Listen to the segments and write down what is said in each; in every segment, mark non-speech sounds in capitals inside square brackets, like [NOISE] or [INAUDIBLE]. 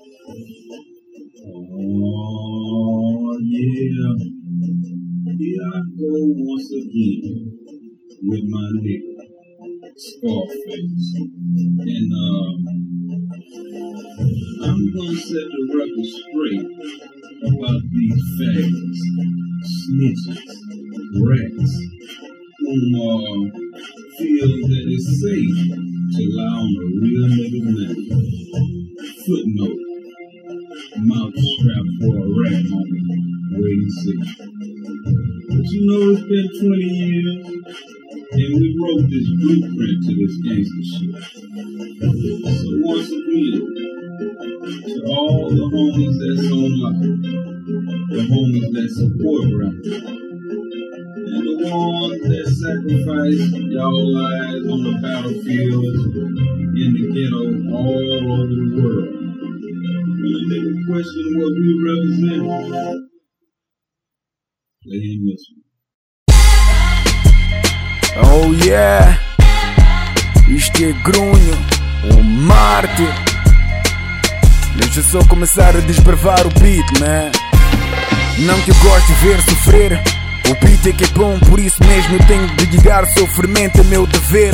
Oh, yeah. Here I go once again with my nigga, Scarface. And, uh, I'm gonna set the record straight about these fags, snitches, rats, whom, uh, feel that it's safe to lie on a real nigga's name. Footnote mouth strapped for a rat. Wait and see. But you know it's been 20 years, and we wrote this blueprint to this gangster shit. So once again, to all the homies that's on life, the homies that support rap, and the ones that sacrifice y'all lives on the battlefield, in the ghetto, all over the world. When a nigga question what we represent, play this one. Oh yeah, isto é grunho, o mártir. Deixa só começar a desbravar o beat, man. Não que eu gosto de ver sofrer. O beat é que é bom, por isso mesmo eu tenho de ligar sofrimento, é meu dever.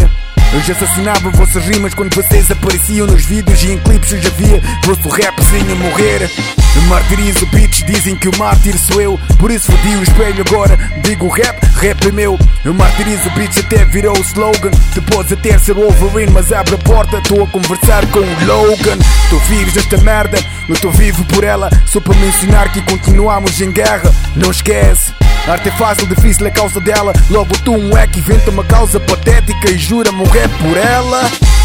Eu já assassinava vossas rimas quando vocês apareciam nos vídeos e em clipes eu já via vosso rapzinho morrer. Eu martirizo beats, dizem que o mártir sou eu, por isso fodi o espelho agora. Digo rap, rap é meu. Eu martirizo beats até virou o slogan. Depois até ser Wolverine, mas abre a porta, estou a conversar com o Logan. Tu vives esta merda, eu estou vivo por ela. Só para mencionar que continuamos em guerra, não esquece. Arte é fácil, difícil é causa dela. Logo tu um wack inventa uma causa patética e jura-me um rap por ela.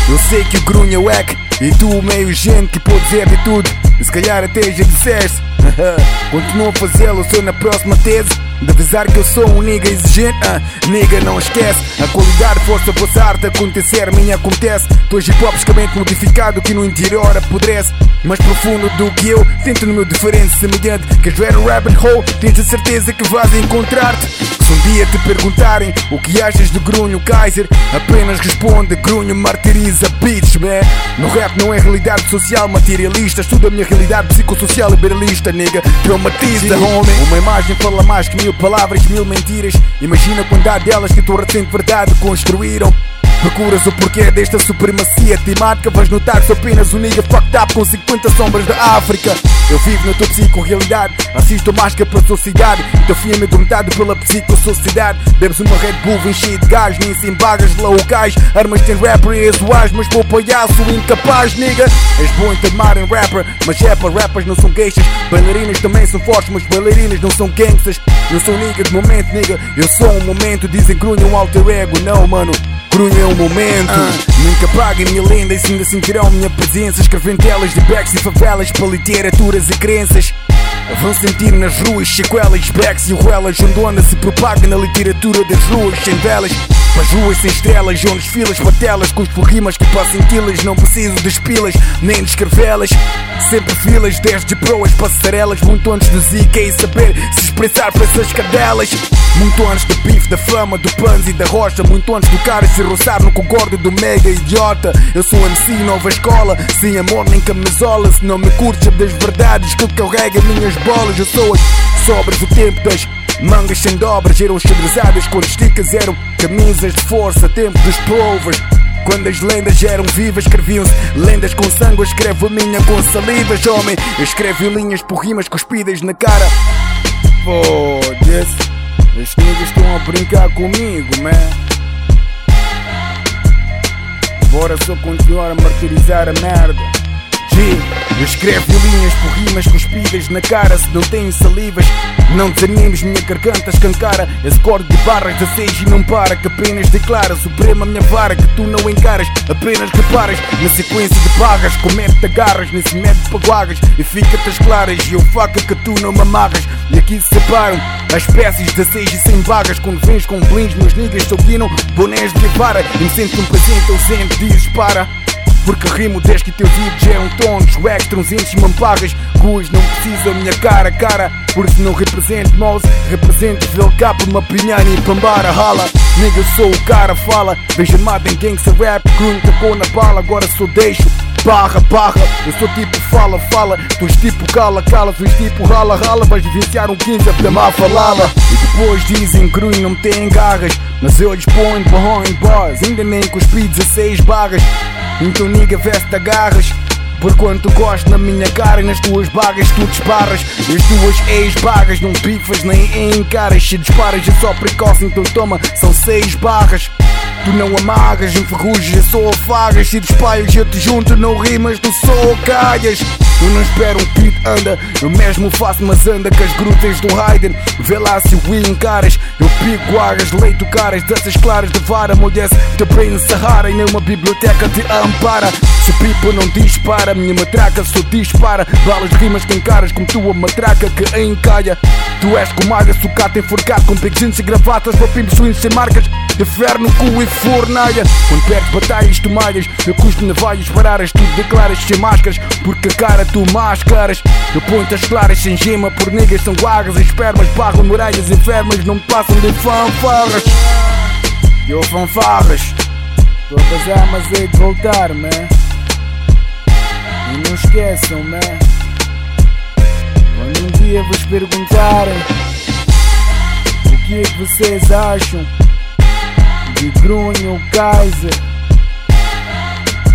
Eu sei que o grunho é wack e tu meio gente que pode dizer de tudo. Se calhar até já disseste. [LAUGHS] Continuo a fazê-lo, sou na próxima tese. De avisar que eu sou um nigga exigente, ah, nigga não esquece. A qualidade força vossa arte acontecer, minha acontece. Tu és hip hopicamente modificado que no interior apodrece. Mais profundo do que eu, tento no meu diferente semelhante. Queres ver o rabbit hole, tens a certeza que vais encontrar-te. Se um dia te perguntarem o que achas de Grunho Kaiser Apenas responde, Grunho martiriza bitch, man. No rap não é realidade social materialista. Estuda a minha realidade psicossocial liberalista, nigga. Traumatiza, homem. Uma imagem fala mais que mil palavras, mil mentiras. Imagina a quantidade delas que tua recente verdade construíram Procuras o porquê desta supremacia temática. Vais notar que sou apenas um nigga fucked up com 50 sombras da África. Eu vivo na tua psico-realidade Assisto que para a sociedade Teu fim é amedrontado pela psicossociedade. Bebes uma Red Bull enchida de gás. Nem sem bagas de locais. Armas tem rapper e exuais Mas pô palhaço incapaz, nigga. És bom em te amar em rapper Mas é para rappers não são geixas Bailarinas também são fortes Mas bailarinas não são gangsters. Eu sou nigga de momento, nigga. Eu sou um momento Dizem grunho um alter ego. Não, mano Grunho é um momento. Nunca paguem minha lenda E se ainda sentirão minha presença. Escrevendo telas de backs e favelas Para literaturas e crenças Vão sentir nas ruas sequelas, backs e ruelas Onde onda se propaga na literatura das ruas sem velas. As ruas sem estrelas, onde filas patelas Com rimas que passam quilas Não preciso de pilas, nem de escrevê-las Sempre filas, desde proas, passarelas Muito antes do ZK e saber se expressar para essas cadelas. Muito antes do bife, da fama, do pans e da rocha Muito antes do cara se roçar no concordo do mega idiota. Eu sou MC nova escola, sem amor nem camisola Se não me curtes das verdades que carrega minhas bolas Eu sou as sobras, o tempo das Mangas sem dobras eram xadrezadas quando esticas eram camisas de força, tempo dos provers. Quando as lendas eram vivas, escreviam-se lendas com sangue. Eu escrevo a minha com salivas, homem. Eu escrevo linhas por rimas cuspidas na cara. Foda-se, as niggas estão a brincar comigo, man. Bora só continuar a martirizar a merda. Eu escrevo linhas por rimas cuspidas na cara Se não tenho salivas, não desanimes Minha garganta escancara. Esse corte de barras da seis e não para Que apenas declara Suprema minha vara que tu não encaras Apenas reparas. Na sequência de barras Comete-te agarras nesse método paguagas? E fica-te as claras E eu faca que tu não me amarras. E aqui se separam as espécies de seis e sem vagas. Quando vens com blins, meus niggas soquinam Bonés de vara. E me sinto um presente ausente, dizes para porque rimo desde que teus vídeos eram tons Wax, tronzinhos e mampagas Ruas não precisam minha cara cara Porque não represento mouse Represento VLK, uma pinhana e pambara Rala, nigga sou o cara fala Veja mata em gangsta rap Grun tacou na bala, agora só deixo barra, barra. Eu sou tipo fala, fala. Tu és tipo cala, cala. Tu és tipo rala, rala. Vais vivenciar um 15 da má falada. E depois dizem que não tem garras. Mas eu lhes ponho behind bars. Ainda nem cuspi 16 barras. Então nigga veste agarras. Por quanto gosto na minha cara nas tuas bagas tu disparas E as tuas ex-bagas não pifas nem encaras Se disparas é só precoce então toma, são seis barras Tu não amarras, enferrujas, só afagas Se despalhas eu te junto, não rimas, tu só caias Eu não espero um pit anda, eu mesmo faço mas anda com as grutas do Haydn. Vê lá se o encaras, eu pico águas, leito caras Dessas claras de vara, molhece te bem Sahara E nenhuma biblioteca te ampara. Se o pipo não dispara, minha matraca só dispara. Balas de rimas que encaras como tua matraca que encalha Tu és como águia, sucata enforcado Com piquinhos e gravatas, papinhos swings sem marcas De ferro no cu e fornalha Quando perdes batalhas tu malhas. Eu custo navalhas pararas Tu declaras sem máscaras. Porque a cara tu máscaras Eu ponho-te as claras sem gema Por negas são guarras. Espermas barram muralhas enfermas Não passam de fanfarras. Eu fanfarras. Estou a mas é de voltar, man E não esqueçam, man Quando um dia vos perguntarem O que é que vocês acham de Grunho Kaiser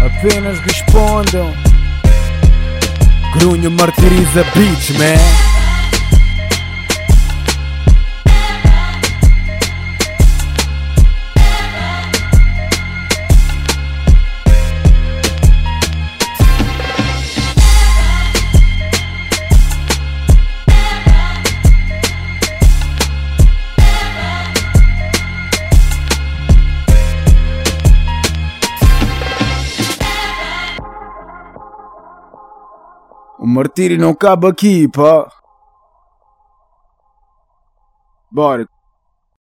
Apenas respondam. Grunho martiriza bitch, man O martírio não cabe aqui, pá. Bora.